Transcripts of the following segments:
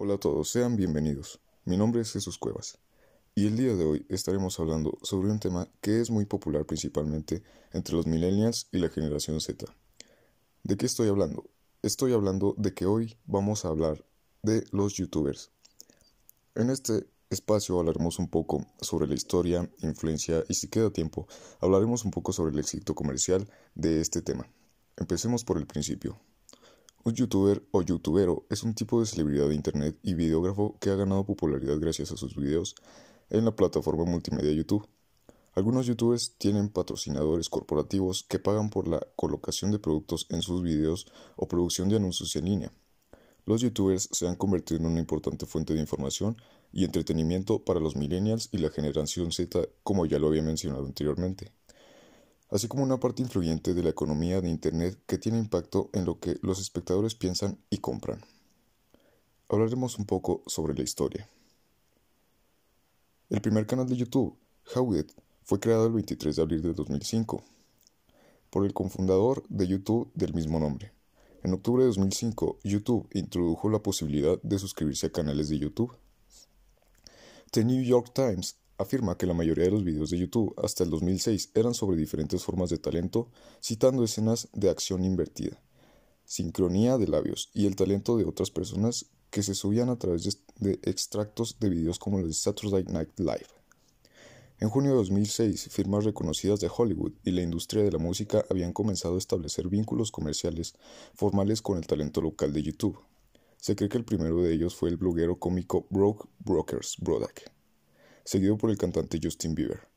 Hola a todos, sean bienvenidos. Mi nombre es Jesús Cuevas y el día de hoy estaremos hablando sobre un tema que es muy popular principalmente entre los millennials y la generación Z. ¿De qué estoy hablando? Estoy hablando de que hoy vamos a hablar de los youtubers. En este espacio hablaremos un poco sobre la historia, influencia y si queda tiempo, hablaremos un poco sobre el éxito comercial de este tema. Empecemos por el principio. Un youtuber o youtubero es un tipo de celebridad de internet y videógrafo que ha ganado popularidad gracias a sus videos en la plataforma multimedia YouTube. Algunos youtubers tienen patrocinadores corporativos que pagan por la colocación de productos en sus videos o producción de anuncios en línea. Los youtubers se han convertido en una importante fuente de información y entretenimiento para los millennials y la generación Z, como ya lo había mencionado anteriormente así como una parte influyente de la economía de Internet que tiene impacto en lo que los espectadores piensan y compran. Hablaremos un poco sobre la historia. El primer canal de YouTube, Howget, fue creado el 23 de abril de 2005 por el cofundador de YouTube del mismo nombre. En octubre de 2005, YouTube introdujo la posibilidad de suscribirse a canales de YouTube. The New York Times afirma que la mayoría de los videos de YouTube hasta el 2006 eran sobre diferentes formas de talento, citando escenas de acción invertida, sincronía de labios y el talento de otras personas que se subían a través de, extractos de videos como los de Saturday Night Live. En junio de 2006, firmas reconocidas de Hollywood y la industria de la música habían comenzado a establecer vínculos comerciales formales con el talento local de YouTube. Se cree que el primero de ellos fue el bloguero cómico Broke Brokers Brodak seguido por el cantante Justin Bieber,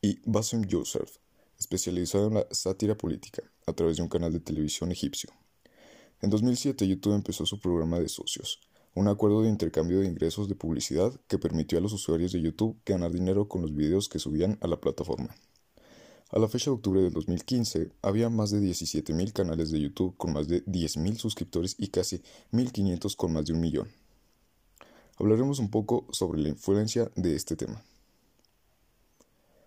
y Bassem Youssef, especializado en la sátira política, a través de un canal de televisión egipcio. En 2007 YouTube empezó su programa de socios, un acuerdo de intercambio de ingresos de publicidad que permitió a los usuarios de YouTube ganar dinero con los videos que subían a la plataforma. A la fecha de octubre del 2015, había más de 17.000 canales de YouTube con más de 10.000 suscriptores y casi 1.500 con más de un millón hablaremos un poco sobre la influencia de este tema.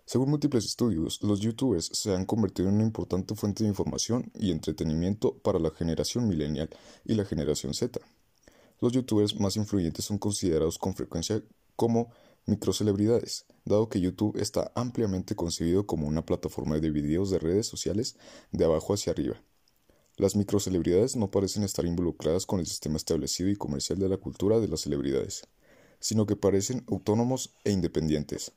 Según múltiples estudios, los youtubers se han convertido en una importante fuente de información y entretenimiento para la generación millennial y la generación Z. Los youtubers más influyentes son considerados con frecuencia como microcelebridades, dado que YouTube está ampliamente concebido como una plataforma de videos de redes sociales de abajo hacia arriba, las microcelebridades no parecen estar involucradas con el sistema establecido y comercial de la cultura de las celebridades, sino que parecen autónomos e independientes.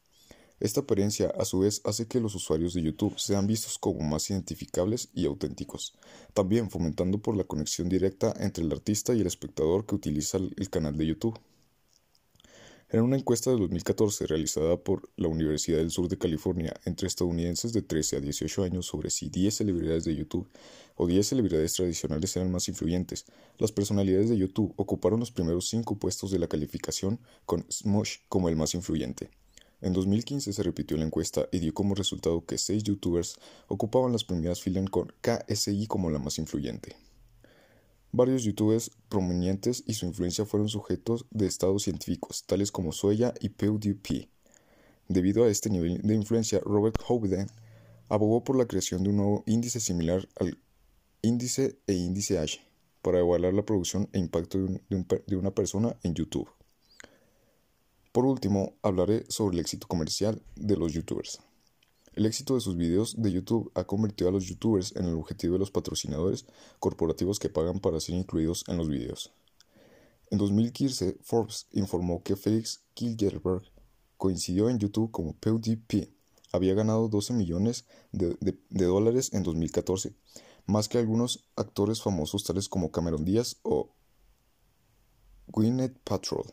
Esta apariencia, a su vez, hace que los usuarios de YouTube sean vistos como más identificables y auténticos, también fomentando por la conexión directa entre el artista y el espectador que utiliza el canal de YouTube. En una encuesta de 2014 realizada por la Universidad del Sur de California entre estadounidenses de 13 a 18 años sobre si 10 celebridades de YouTube o 10 celebridades tradicionales eran más influyentes, las personalidades de YouTube ocuparon los primeros 5 puestos de la calificación con Smosh como el más influyente. En 2015 se repitió la encuesta y dio como resultado que 6 youtubers ocupaban las primeras filas con KSI como la más influyente. Varios youtubers prominentes y su influencia fueron sujetos de estados científicos, tales como Sueya y PewDiePie. Debido a este nivel de influencia, Robert Houdin abogó por la creación de un nuevo índice similar al índice e índice H para evaluar la producción e impacto de una persona en YouTube. Por último, hablaré sobre el éxito comercial de los youtubers. El éxito de sus videos de YouTube ha convertido a los youtubers en el objetivo de los patrocinadores corporativos que pagan para ser incluidos en los videos. En 2015, Forbes informó que Felix Kilgerberg coincidió en YouTube como PewDiePie. Había ganado 12 millones de, de dólares en 2014, más que algunos actores famosos tales como Cameron Díaz o Gwyneth Patrol.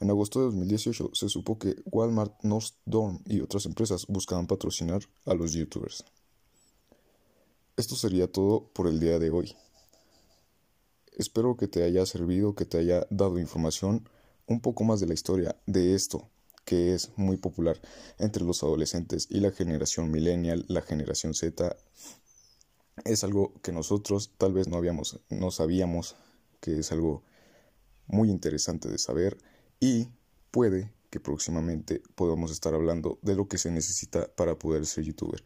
En agosto de 2018 se supo que Walmart, Nordstrom y otras empresas buscaban patrocinar a los youtubers. Esto sería todo por el día de hoy. Espero que te haya servido, que te haya dado información un poco más de la historia de esto que es muy popular entre los adolescentes y la generación millennial, la generación Z. Es algo que nosotros tal vez no habíamos, no sabíamos, que es algo muy interesante de saber y puede que próximamente podamos estar hablando de lo que se necesita para poder ser youtuber.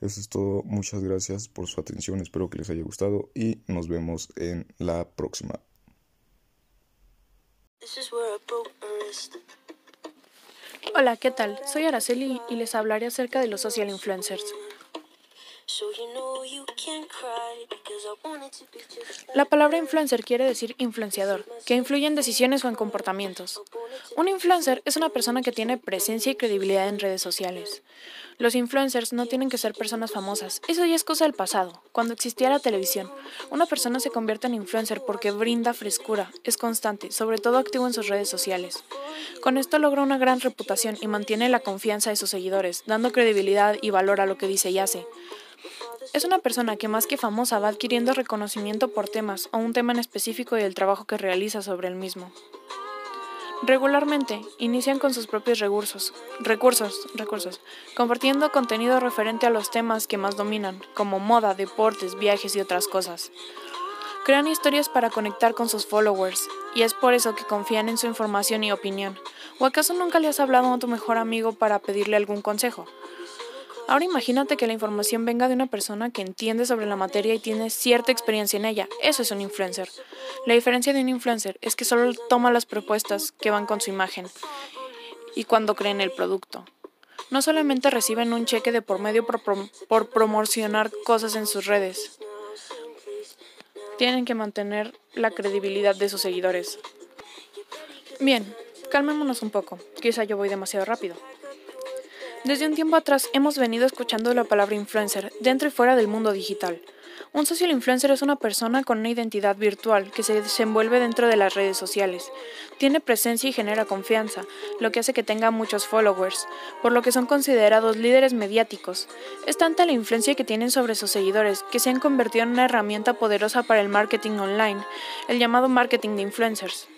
Eso es todo, muchas gracias por su atención, espero que les haya gustado y nos vemos en la próxima. Hola, ¿qué tal? Soy Araceli y les hablaré acerca de los social influencers. La palabra influencer quiere decir influenciador, que influye en decisiones o en comportamientos. Un influencer es una persona que tiene presencia y credibilidad en redes sociales. Los influencers no tienen que ser personas famosas, eso ya es cosa del pasado. Cuando existía la televisión, una persona se convierte en influencer porque brinda frescura, es constante, sobre todo activo en sus redes sociales. Con esto logra una gran reputación y mantiene la confianza de sus seguidores, dando credibilidad y valor a lo que dice y hace. Es una persona que más que famosa va adquiriendo reconocimiento por temas o un tema en específico y el trabajo que realiza sobre el mismo. Regularmente inician con sus propios recursos, recursos, recursos, compartiendo contenido referente a los temas que más dominan, como moda, deportes, viajes y otras cosas. Crean historias para conectar con sus followers, y es por eso que confían en su información y opinión. ¿O acaso nunca le has hablado a tu mejor amigo para pedirle algún consejo? Ahora imagínate que la información venga de una persona que entiende sobre la materia y tiene cierta experiencia en ella. Eso es un influencer. La diferencia de un influencer es que solo toma las propuestas que van con su imagen y cuando creen el producto. No solamente reciben un cheque de por medio por, promocionar cosas en sus redes. Tienen que mantener la credibilidad de sus seguidores. Bien, calmémonos un poco. Quizá yo voy demasiado rápido. Desde un tiempo atrás hemos venido escuchando la palabra influencer dentro y fuera del mundo digital. Un social influencer es una persona con una identidad virtual que se desenvuelve dentro de las redes sociales. Tiene presencia y genera confianza, lo que hace que tenga muchos followers, por lo que son considerados líderes mediáticos. Es tanta la influencia que tienen sobre sus seguidores que se han convertido en una herramienta poderosa para el marketing online, el llamado marketing de influencers.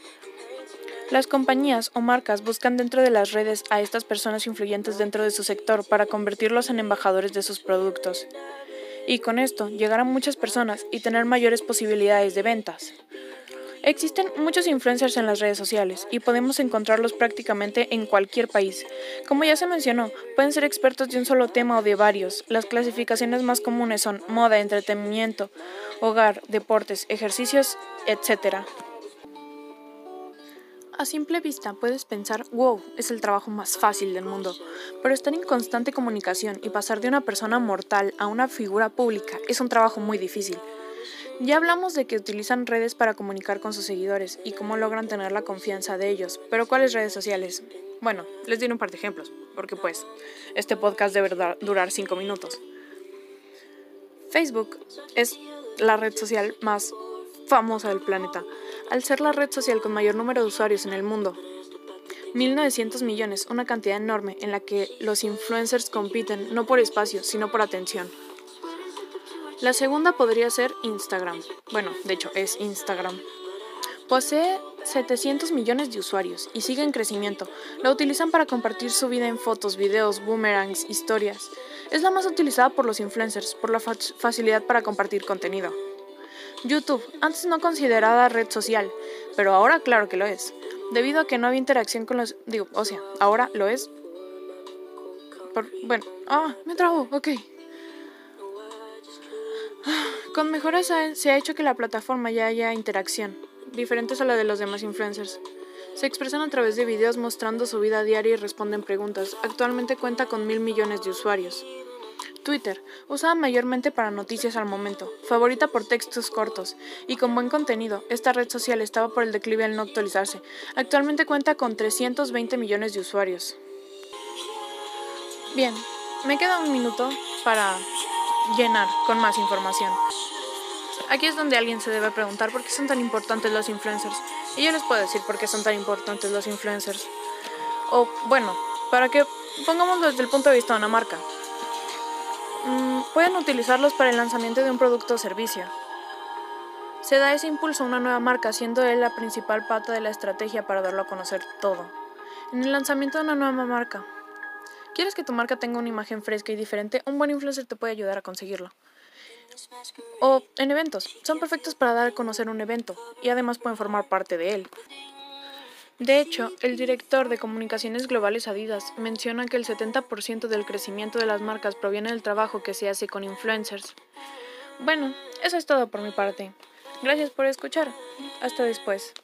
Las compañías o marcas buscan dentro de las redes a estas personas influyentes dentro de su sector para convertirlos en embajadores de sus productos. Y con esto llegar a muchas personas y tener mayores posibilidades de ventas. Existen muchos influencers en las redes sociales y podemos encontrarlos prácticamente en cualquier país. Como ya se mencionó, pueden ser expertos de un solo tema o de varios. Las clasificaciones más comunes son moda, entretenimiento, hogar, deportes, ejercicios, etc. A simple vista puedes pensar, wow, es el trabajo más fácil del mundo, pero estar en constante comunicación y pasar de una persona mortal a una figura pública es un trabajo muy difícil. Ya hablamos de que utilizan redes para comunicar con sus seguidores y cómo logran tener la confianza de ellos, pero ¿cuáles redes sociales? Bueno, les diré un par de ejemplos, porque pues este podcast debe durar 5 minutos. Facebook es la red social más famosa del planeta al ser la red social con mayor número de usuarios en el mundo. 1.900 millones, una cantidad enorme en la que los influencers compiten no por espacio, sino por atención. La segunda podría ser Instagram. Bueno, de hecho es Instagram. Posee 700 millones de usuarios y sigue en crecimiento. La utilizan para compartir su vida en fotos, videos, boomerangs, historias. Es la más utilizada por los influencers por la facilidad para compartir contenido. YouTube, antes no considerada red social, pero ahora claro que lo es, debido a que no había interacción con los... digo, o sea, ahora lo es. bueno, ah, me trago, ok. Con mejoras se ha hecho que la plataforma ya haya interacción, diferentes a la de los demás influencers. Se expresan a través de videos mostrando su vida diaria y responden preguntas. Actualmente cuenta con mil millones de usuarios. Twitter, usada mayormente para noticias al momento, favorita por textos cortos y con buen contenido, esta red social estaba por el declive al no actualizarse. Actualmente cuenta con 320 millones de usuarios. Bien, me queda un minuto para llenar con más información. Aquí es donde alguien se debe preguntar por qué son tan importantes los influencers. Y yo les puedo decir por qué son tan importantes los influencers. O bueno, para que pongámoslo desde el punto de vista de una marca. Mm, pueden utilizarlos para el lanzamiento de un producto o servicio. Se da ese impulso a una nueva marca, siendo él la principal pata de la estrategia para darlo a conocer todo. En el lanzamiento de una nueva marca, ¿quieres que tu marca tenga una imagen fresca y diferente? Un buen influencer te puede ayudar a conseguirlo. O en eventos, son perfectos para dar a conocer un evento y además pueden formar parte de él. De hecho, el director de comunicaciones globales Adidas menciona que el 70% del crecimiento de las marcas proviene del trabajo que se hace con influencers. Bueno, eso es todo por mi parte. Gracias por escuchar. Hasta después.